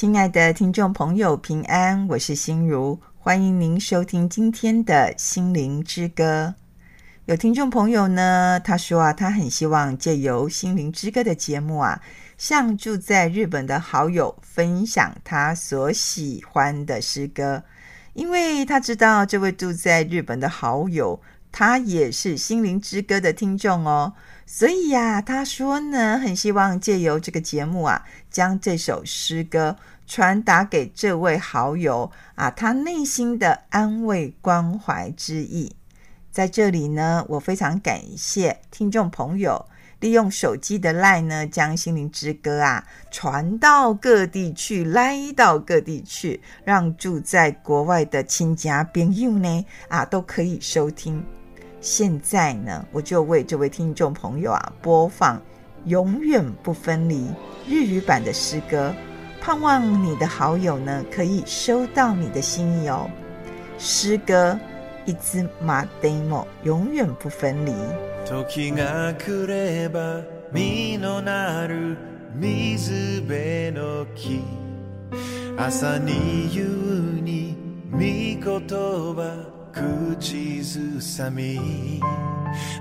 亲爱的听众朋友，平安，我是心如，欢迎您收听今天的心灵之歌。有听众朋友呢，他说啊，他很希望借由心灵之歌的节目啊，向住在日本的好友分享他所喜欢的诗歌，因为他知道这位住在日本的好友，他也是心灵之歌的听众哦。所以呀、他说呢，很希望借由这个节目啊，将这首诗歌传达给这位好友啊，他内心的安慰关怀之意。在这里呢，我非常感谢听众朋友利用手机的 LINE 呢，将心灵之歌啊传到各地去，来到各地去，让住在国外的亲家朋友呢啊都可以收听。现在呢，我就为这位听众朋友啊播放《永远不分离》日语版的诗歌，盼望你的好友呢可以收到你的心意哦。诗歌いつまでも永远不分离。时が来れば実のなる水辺の木朝に夕に御言叶 口ずさみ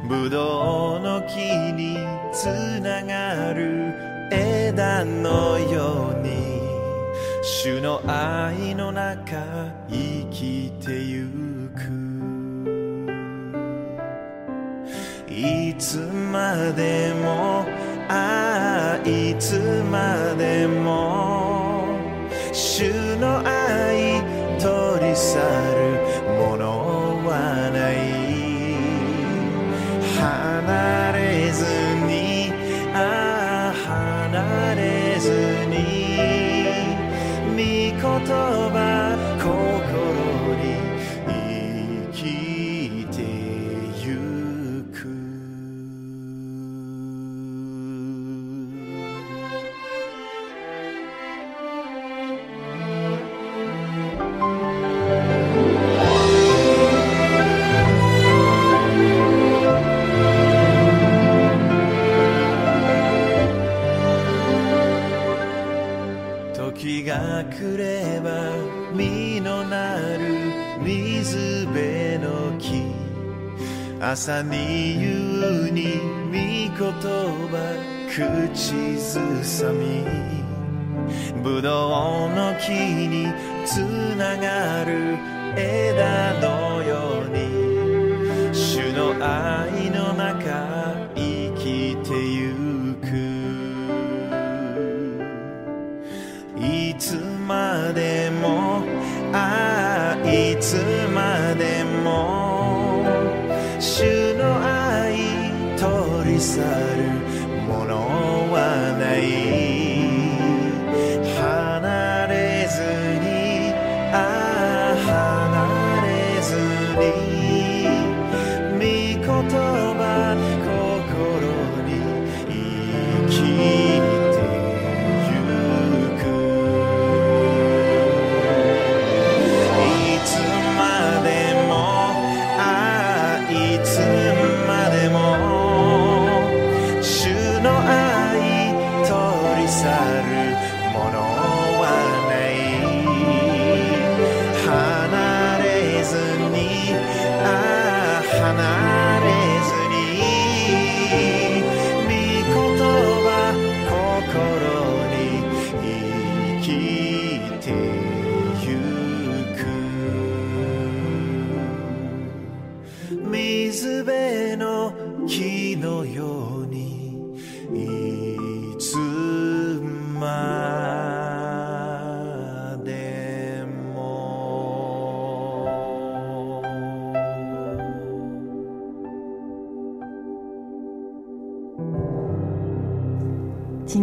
ぶどうの木につながる枝のように主の爱の中生きてゆく。いつまでもああいつまでも主の爱取り去る。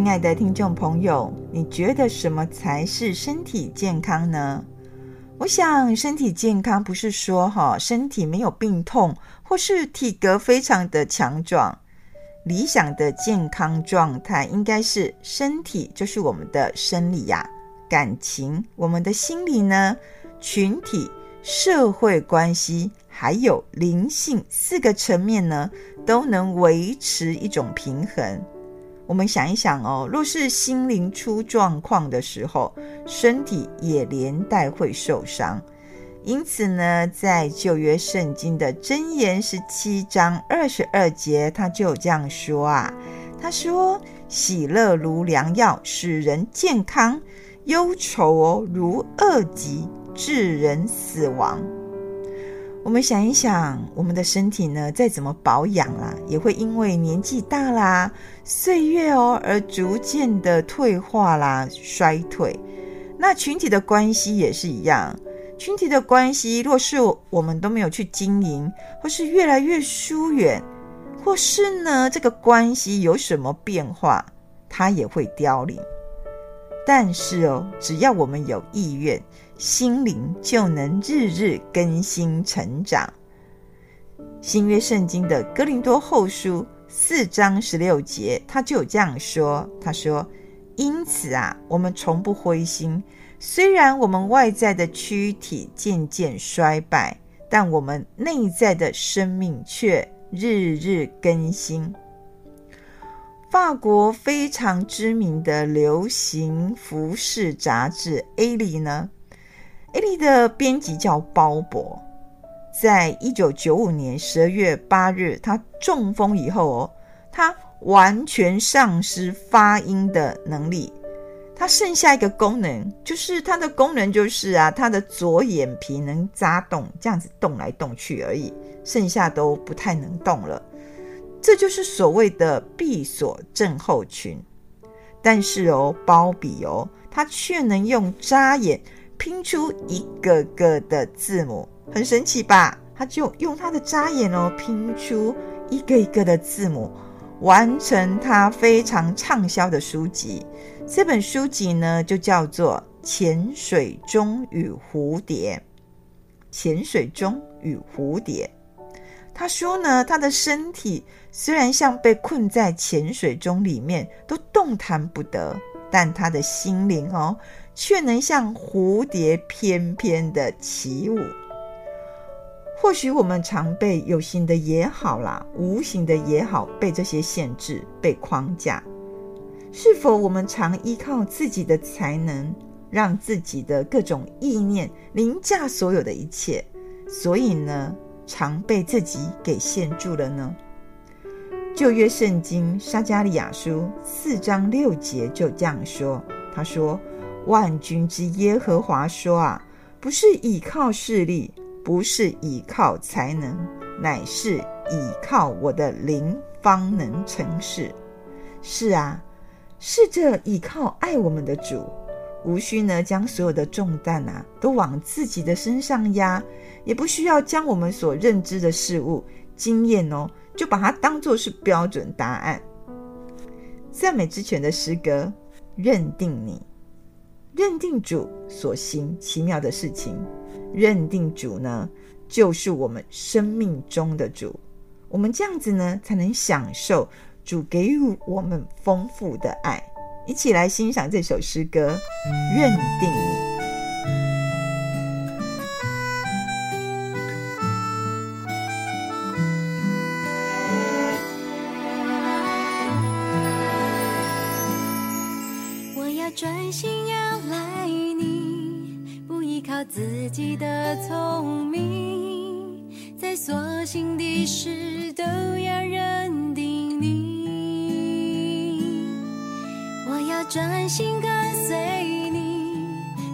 亲爱的听众朋友，你觉得什么才是身体健康呢？我想，身体健康不是说哈身体没有病痛，或是体格非常的强壮。理想的健康状态应该是身体就是我们的生理呀，感情我们的心理呢，群体、社会关系还有灵性四个层面呢，都能维持一种平衡。我们想一想哦，若是心灵出状况的时候，身体也连带会受伤。因此呢，在旧约圣经的箴言十七章二十二节，他就这样说啊，他说：“喜乐如良药，使人健康；忧愁哦，如恶疾，致人死亡。”我们想一想，我们的身体呢，再怎么保养啦，也会因为年纪大啦、岁月哦，而逐渐的退化啦、衰退。那群体的关系也是一样，群体的关系若是我们都没有去经营，或是越来越疏远，或是呢，这个关系有什么变化，它也会凋零。但是哦，只要我们有意愿。心灵就能日日更新成长。新约圣经的哥林多后书四章十六节，他就有这样说：“他说，因此啊，我们从不灰心。虽然我们外在的躯体渐渐衰败，但我们内在的生命却日日更新。”法国非常知名的流行服饰杂志《A》里呢。A 丽的编辑叫鲍勃，在一九九五年十二月八日，他中风以后哦，他完全丧失发音的能力。他剩下一个功能，就是他的功能就是啊，他的左眼皮能眨动，这样子动来动去而已，剩下都不太能动了。这就是所谓的闭锁症候群。但是哦，鲍比哦，他却能用眨眼。拼出一个个的字母，很神奇吧？他就用他的眨眼哦，拼出一个一个的字母，完成他非常畅销的书籍。这本书籍呢，就叫做《潜水钟与蝴蝶》。潜水钟与蝴蝶，他说呢，他的身体虽然像被困在潜水钟里面，都动弹不得，但他的心灵哦。却能像蝴蝶翩翩的起舞。或许我们常被有形的也好啦，无形的也好，被这些限制、被框架。是否我们常依靠自己的才能，让自己的各种意念凌驾所有的一切？所以呢，常被自己给限住了呢？旧约圣经撒迦利亚书四章六节就这样说：“他说。”万军之耶和华说：“啊，不是倚靠势力，不是倚靠才能，乃是倚靠我的灵，方能成事。是啊，是这倚靠爱我们的主，无需呢将所有的重担啊都往自己的身上压，也不需要将我们所认知的事物经验哦，就把它当作是标准答案。赞美之泉的诗歌，认定你。”认定主所行奇妙的事情，认定主呢，就是我们生命中的主。我们这样子呢，才能享受主给予我们丰富的爱。一起来欣赏这首诗歌，《认定你》。自己的聪明，在所行的事都要认定你。我要专心跟随你，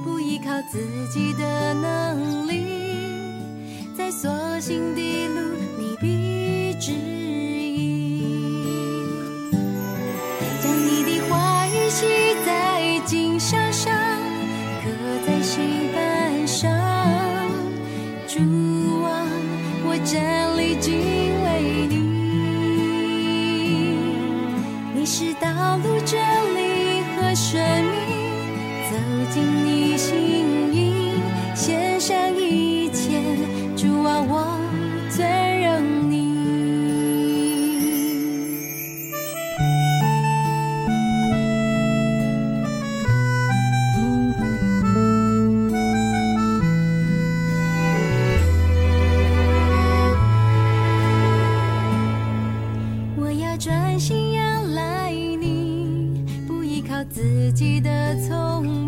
不依靠自己的能力，在所行的路你必知。自己的聪明。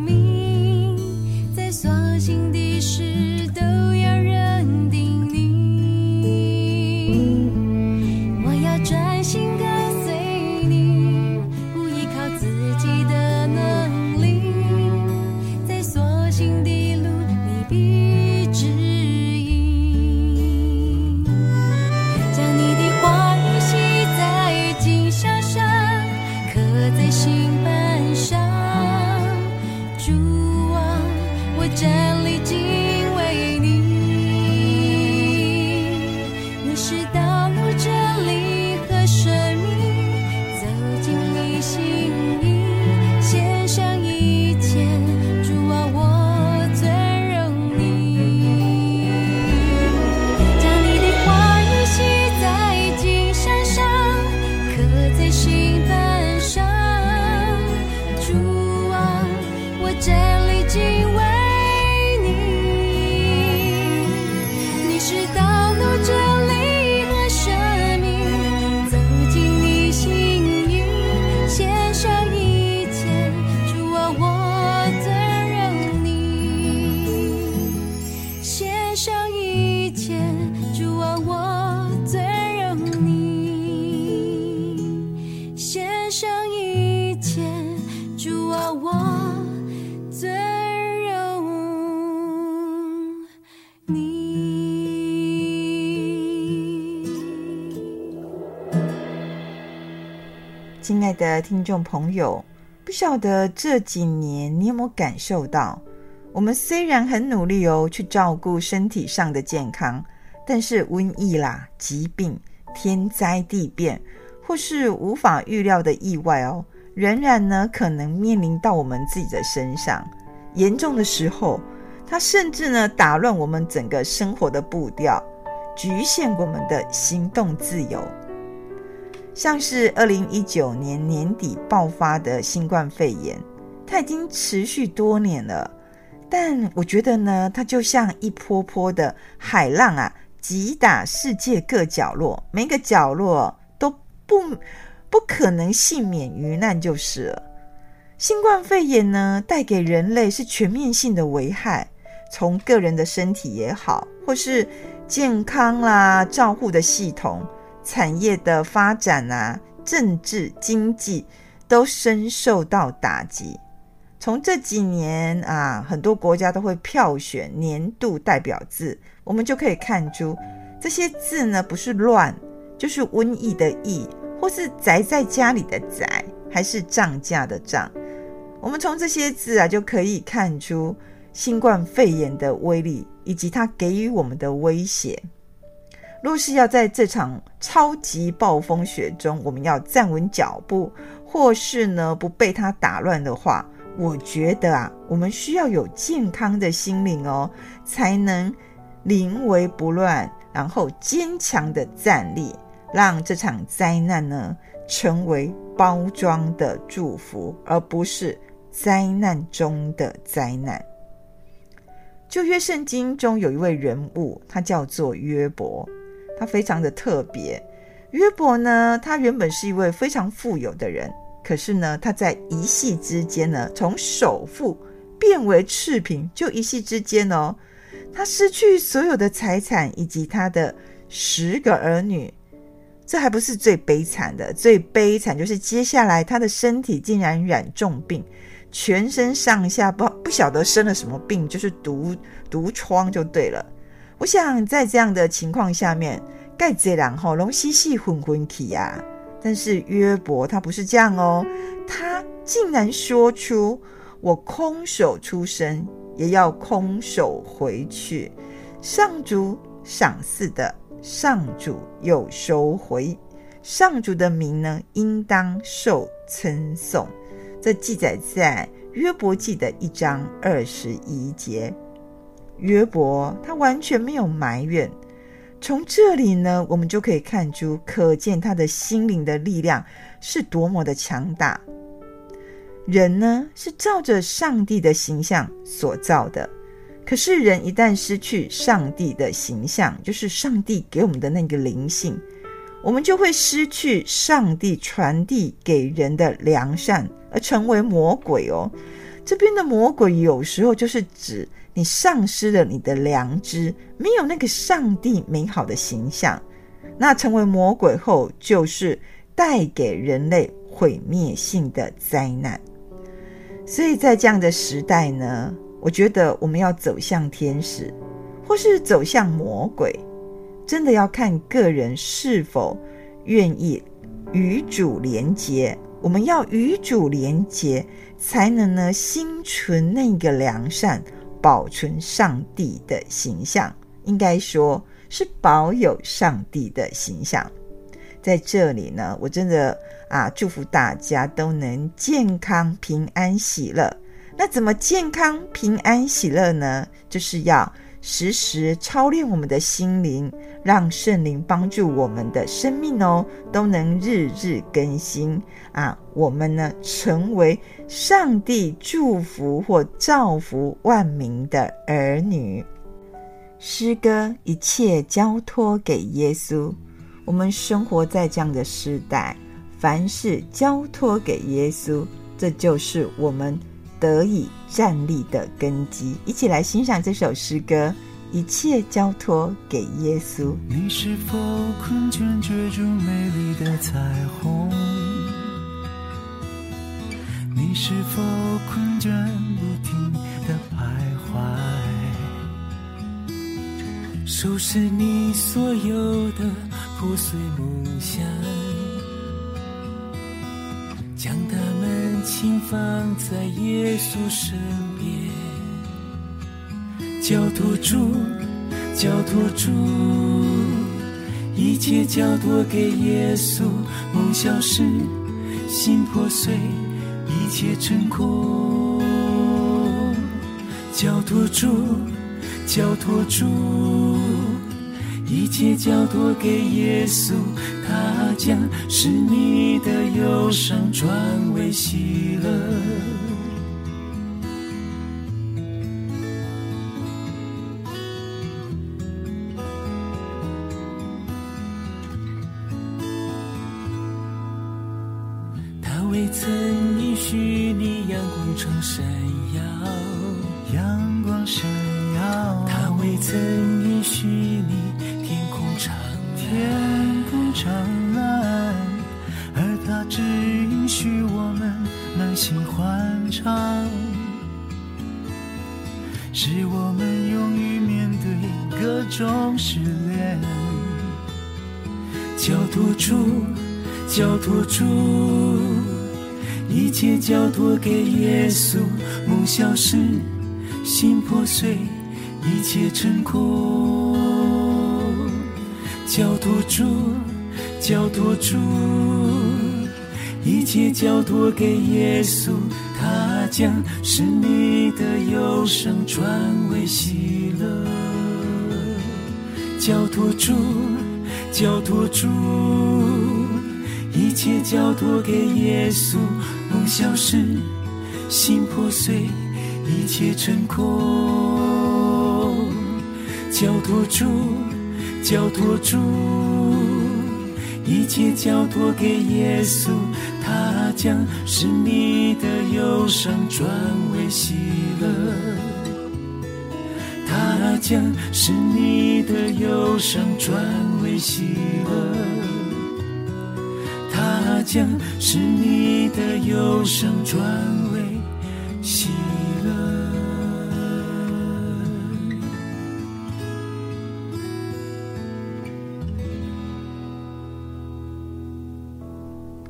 的听众朋友，不晓得这几年你有没有感受到，我们虽然很努力哦，去照顾身体上的健康，但是瘟疫啦、疾病、天灾地变，或是无法预料的意外哦，仍然呢可能面临到我们自己的身上。严重的时候，它甚至呢打乱我们整个生活的步调，局限我们的行动自由。像是二零一九年年底爆发的新冠肺炎，它已经持续多年了，但我觉得呢，它就像一波波的海浪啊，击打世界各角落，每个角落都不不可能幸免于难就是了。新冠肺炎呢，带给人类是全面性的危害，从个人的身体也好，或是健康啦、照护的系统。产业的发展啊，政治经济都深受到打击。从这几年啊，很多国家都会票选年度代表字，我们就可以看出这些字呢，不是乱，就是瘟疫的疫，或是宅在家里的宅，还是涨价的涨。我们从这些字啊，就可以看出新冠肺炎的威力，以及它给予我们的威胁。若是要在这场超级暴风雪中，我们要站稳脚步，或是呢不被它打乱的话，我觉得啊，我们需要有健康的心灵哦，才能临危不乱，然后坚强的站立，让这场灾难呢成为包装的祝福，而不是灾难中的灾难。旧约圣经中有一位人物，他叫做约伯。他非常的特别，约伯呢，他原本是一位非常富有的人，可是呢，他在一夕之间呢，从首富变为赤贫，就一夕之间哦，他失去所有的财产以及他的十个儿女，这还不是最悲惨的，最悲惨就是接下来他的身体竟然染重病，全身上下不不晓得生了什么病，就是毒毒疮就对了。我想在这样的情况下面，盖这人吼拢死死昏昏去呀。但是约伯他不是这样哦，他竟然说出：“我空手出生，也要空手回去。上主赏赐的，上主又收回。上主的名呢，应当受称颂。”这记载在约伯记的一章二十一节。约伯他完全没有埋怨，从这里呢，我们就可以看出，可见他的心灵的力量是多么的强大。人呢，是照着上帝的形象所造的，可是人一旦失去上帝的形象，就是上帝给我们的那个灵性，我们就会失去上帝传递给人的良善，而成为魔鬼哦。这边的魔鬼有时候就是指。你丧失了你的良知，没有那个上帝美好的形象，那成为魔鬼后，就是带给人类毁灭性的灾难。所以在这样的时代呢，我觉得我们要走向天使，或是走向魔鬼，真的要看个人是否愿意与主连结，我们要与主连结，才能呢心存那个良善，保存上帝的形象。应该说是保有上帝的形象。在这里呢，我真的啊，祝福大家都能健康、平安、喜乐。那怎么健康、平安、喜乐呢？就是要时时操练我们的心灵，让圣灵帮助我们的生命哦，都能日日更新啊。我们呢，成为上帝祝福或造福万民的儿女。诗歌一切交托给耶稣。我们生活在这样的时代，凡事交托给耶稣，这就是我们得以站立的根基。一起来欣赏这首诗歌：一切交托给耶稣。你是否困倦，追逐美丽的彩虹？你是否困倦，不停的徘徊？收拾你所有的。破碎梦想，将它们轻放在耶稣身边，交托住，交托住，一切交托给耶稣。梦消失，心破碎，一切成空。交托住，交托住。一切交托给耶稣，他将使你的忧伤转为喜乐。切交托给耶稣。梦消失，心破碎，一切成空。交托住，交托住，一切交托给耶稣，他将使你的忧伤转为喜乐。交托住，交托住，一切交托给耶稣，梦消失，心破碎，一切成空。交托住。交托住，一切交托给耶稣，他将使你的忧伤转为喜乐。他将使你的忧伤转为喜乐。他将使你的忧伤转为喜乐。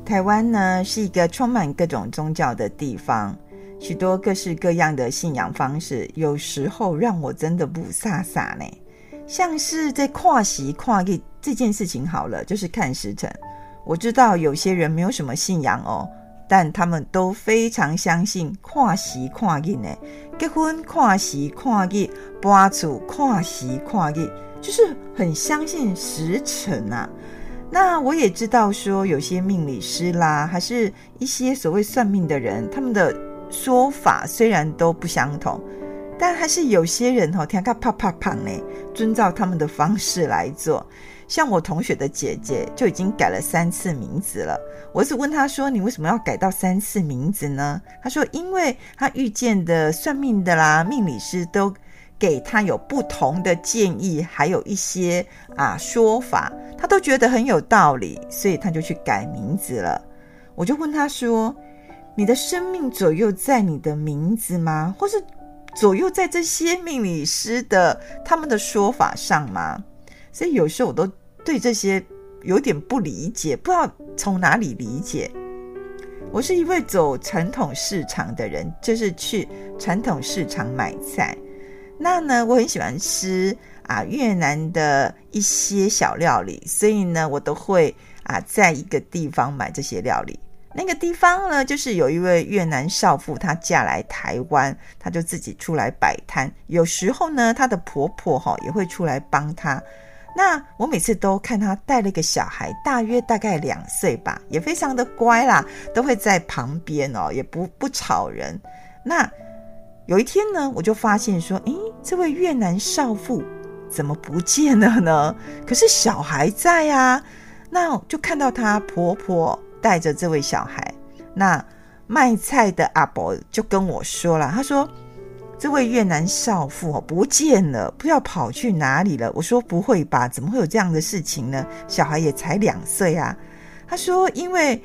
台湾呢是一个充满各种宗教的地方，许多各式各样的信仰方式，有时候让我真的不飒飒呢。像是在跨时跨日这件事情好了，就是看时辰。我知道有些人没有什么信仰哦，但他们都非常相信跨时跨日呢。结婚跨时跨日，搬厝跨时跨日，就是很相信时辰啊。那我也知道，说有些命理师啦，还是一些所谓算命的人，他们的说法虽然都不相同，但还是有些人哈，听个啪啪啪呢，遵照他们的方式来做。像我同学的姐姐就已经改了三次名字了。我一直问他说：“你为什么要改到三次名字呢？”他说：“因为他遇见的算命的啦，命理师都。”给他有不同的建议，还有一些啊说法，他都觉得很有道理，所以他就去改名字了。我就问他说：“你的生命左右在你的名字吗？或是左右在这些命理师的他们的说法上吗？”所以有时候我都对这些有点不理解，不知道从哪里理解。我是一位走传统市场的人，就是去传统市场买菜。那呢，我很喜欢吃啊越南的一些小料理，所以呢，我都会啊在一个地方买这些料理。那个地方呢，就是有一位越南少妇，她嫁来台湾，她就自己出来摆摊。有时候呢，她的婆婆哈也会出来帮她。那我每次都看她带了一个小孩，大约大概两岁吧，也非常的乖啦，都会在旁边哦，也不不吵人。那有一天呢，我就发现说，诶，这位越南少妇怎么不见了呢？可是小孩在呀，那就看到她婆婆。带着这位小孩，那卖菜的阿伯就跟我说了，他说：“这位越南少妇不见了，不知道跑去哪里了。”我说：“不会吧？怎么会有这样的事情呢？小孩也才两岁啊。”他说：“因为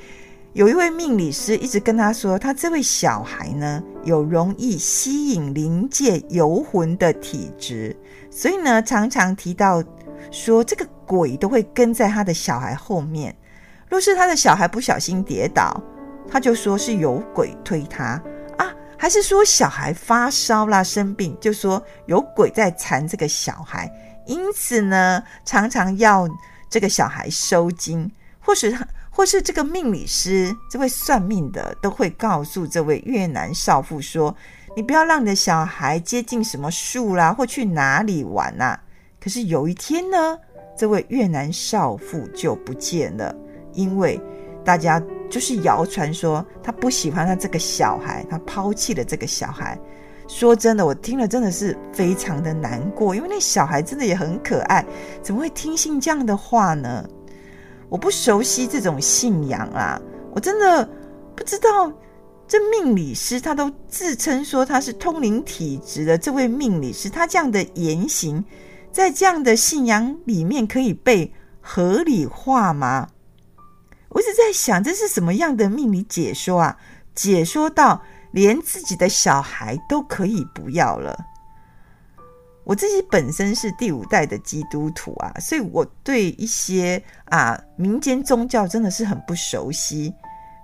有一位命理师一直跟他说，他这位小孩呢有容易吸引灵界游魂的体质，所以呢常常提到说这个鬼都会跟在他的小孩后面。”若是他的小孩不小心跌倒，他就说是有鬼推他，还是说小孩发烧啦、生病，就说有鬼在缠这个小孩，因此呢，常常要这个小孩收惊，或是或是这个命理师、这位算命的都会告诉这位越南少妇说，你不要让你的小孩接近什么树啦，或去哪里玩呐、可是有一天呢，这位越南少妇就不见了。因为大家就是谣传说他不喜欢他这个小孩，他抛弃了这个小孩。说真的，我听了真的是非常的难过，因为那小孩真的也很可爱，怎么会听信这样的话呢？我不熟悉这种信仰啊，我真的不知道这命理师他都自称说他是通灵体质的这位命理师，他这样的言行在这样的信仰里面可以被合理化吗？我一直在想，这是什么样的命理解说啊？解说到连自己的小孩都可以不要了。我自己本身是第五代的基督徒啊，所以我对一些啊民间宗教真的是很不熟悉。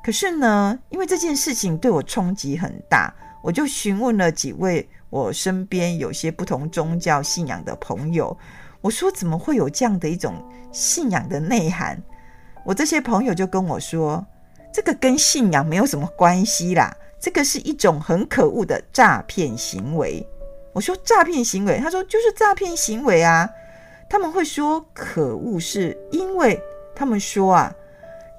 可是呢，因为这件事情对我冲击很大，我就询问了几位我身边有些不同宗教信仰的朋友，我说怎么会有这样的一种信仰的内涵？我这些朋友就跟我说，这个跟信仰没有什么关系啦，这个是一种很可恶的诈骗行为。我说诈骗行为，他说就是诈骗行为啊。他们会说可恶，是因为他们说啊，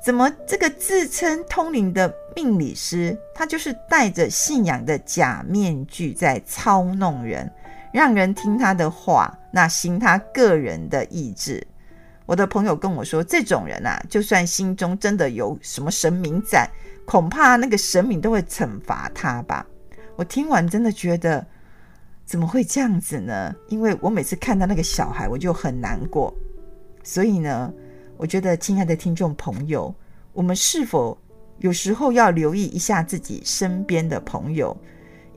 怎么这个自称通灵的命理师，他就是戴着信仰的假面具在操弄人，让人听他的话，那行他个人的意志。我的朋友跟我说，这种人啊，就算心中真的有什么神明在，恐怕那个神明都会惩罚他吧。我听完真的觉得，怎么会这样子呢？因为我每次看到那个小孩，我就很难过。所以呢，我觉得，亲爱的听众朋友，我们是否有时候要留意一下自己身边的朋友？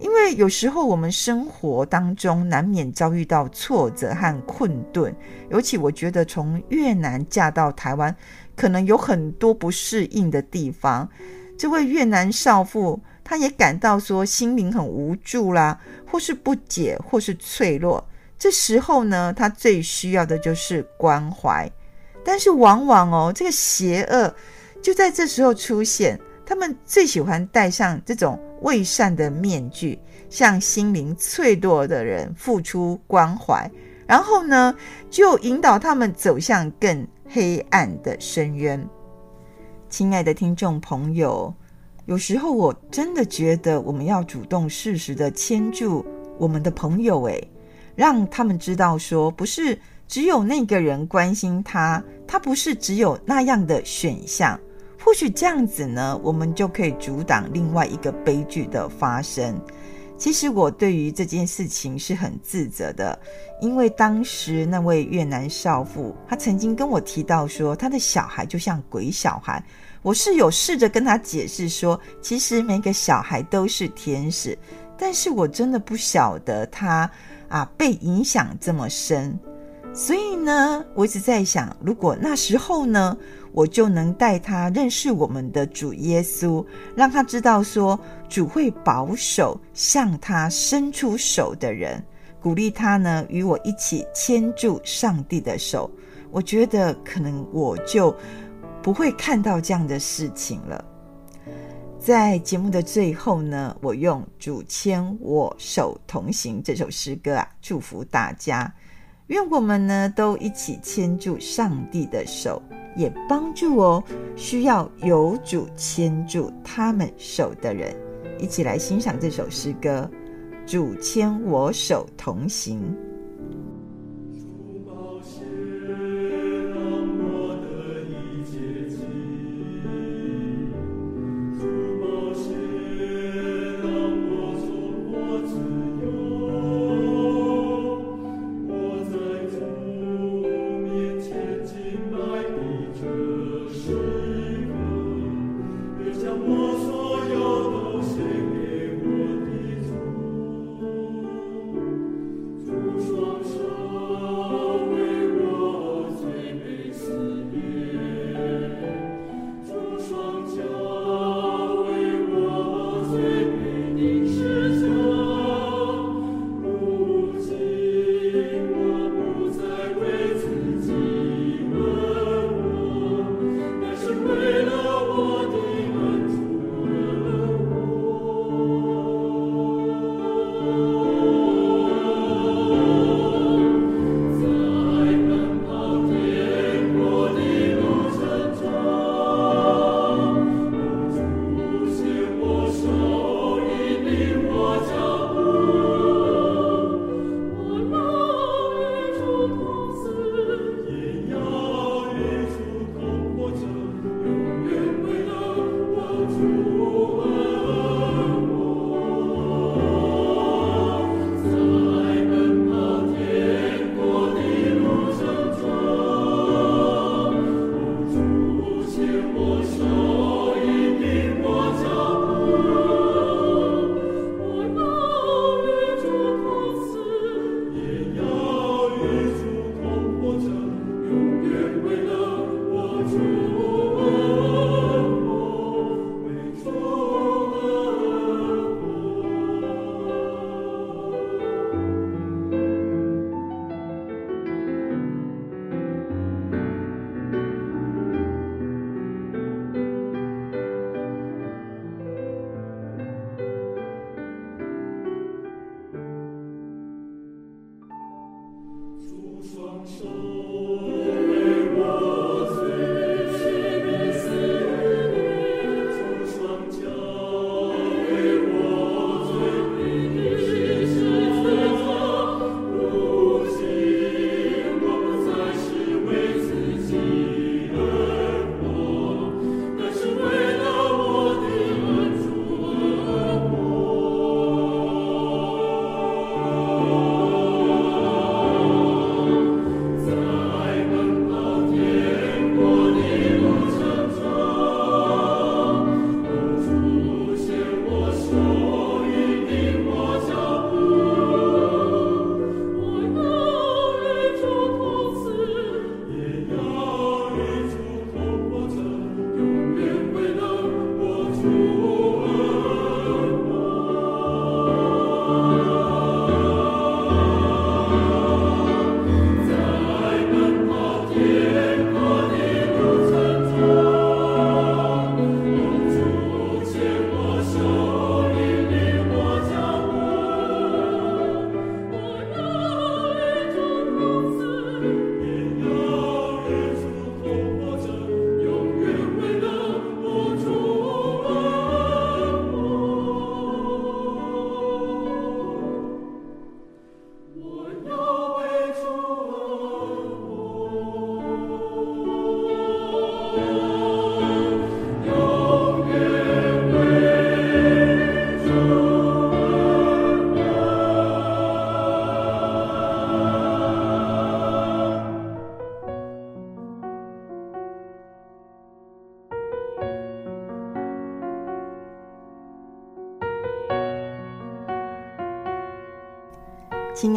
因为有时候我们生活当中难免遭遇到挫折和困顿，尤其我觉得从越南嫁到台湾，可能有很多不适应的地方。这位越南少妇，她也感到说心灵很无助啦，或是不解，或是脆弱。这时候呢，她最需要的就是关怀。但是往往哦，这个邪恶就在这时候出现。他们最喜欢戴上这种伪善的面具，向心灵脆弱的人付出关怀，然后呢，就引导他们走向更黑暗的深渊。亲爱的听众朋友，有时候我真的觉得我们要主动适时的牵住我们的朋友，诶，让他们知道说，不是只有那个人关心他，他不是只有那样的选项。或许这样子呢，我们就可以阻挡另外一个悲剧的发生。其实我对于这件事情是很自责的，因为当时那位越南少妇，她曾经跟我提到说，她的小孩就像鬼小孩。我是有试着跟她解释说，其实每个小孩都是天使，但是我真的不晓得她啊被影响这么深。所以呢，我一直在想，如果那时候呢，我就能带他认识我们的主耶稣，让他知道说，主会保守向他伸出手的人，鼓励他呢，与我一起牵住上帝的手。我觉得可能我就不会看到这样的事情了。在节目的最后呢，我用“主牵我手同行”这首诗歌啊，祝福大家。愿我们呢都一起牵住上帝的手，也帮助哦需要有主牵住他们手的人，一起来欣赏这首诗歌。主牵我手同行。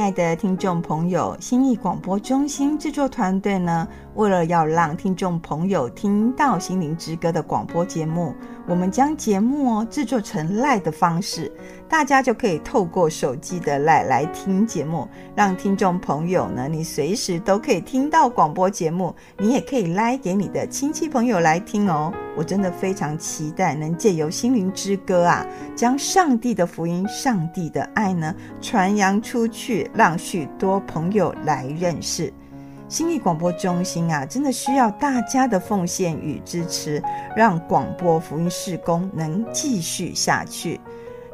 爱的听众朋友，心意广播中心制作团队呢，为了要让听众朋友听到《心灵之歌》的广播节目，我们将节目哦制作成 LINE 的方式，大家就可以透过手机的 LINE 来听节目，让听众朋友呢，你随时都可以听到广播节目，你也可以 LINE 给你的亲戚朋友来听哦。我真的非常期待能借由《心灵之歌》啊，将上帝的福音、上帝的爱呢传扬出去，让许多朋友来认识。心理广播中心啊，真的需要大家的奉献与支持，让广播福音事工能继续下去。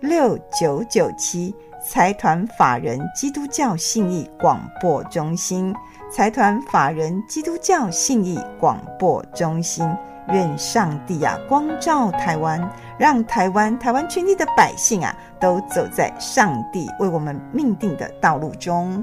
六九九七。财团法人基督教信义广播中心，财团法人基督教信义广播中心。愿上帝啊光照台湾，让台湾台湾全体的百姓啊都走在上帝为我们命定的道路中。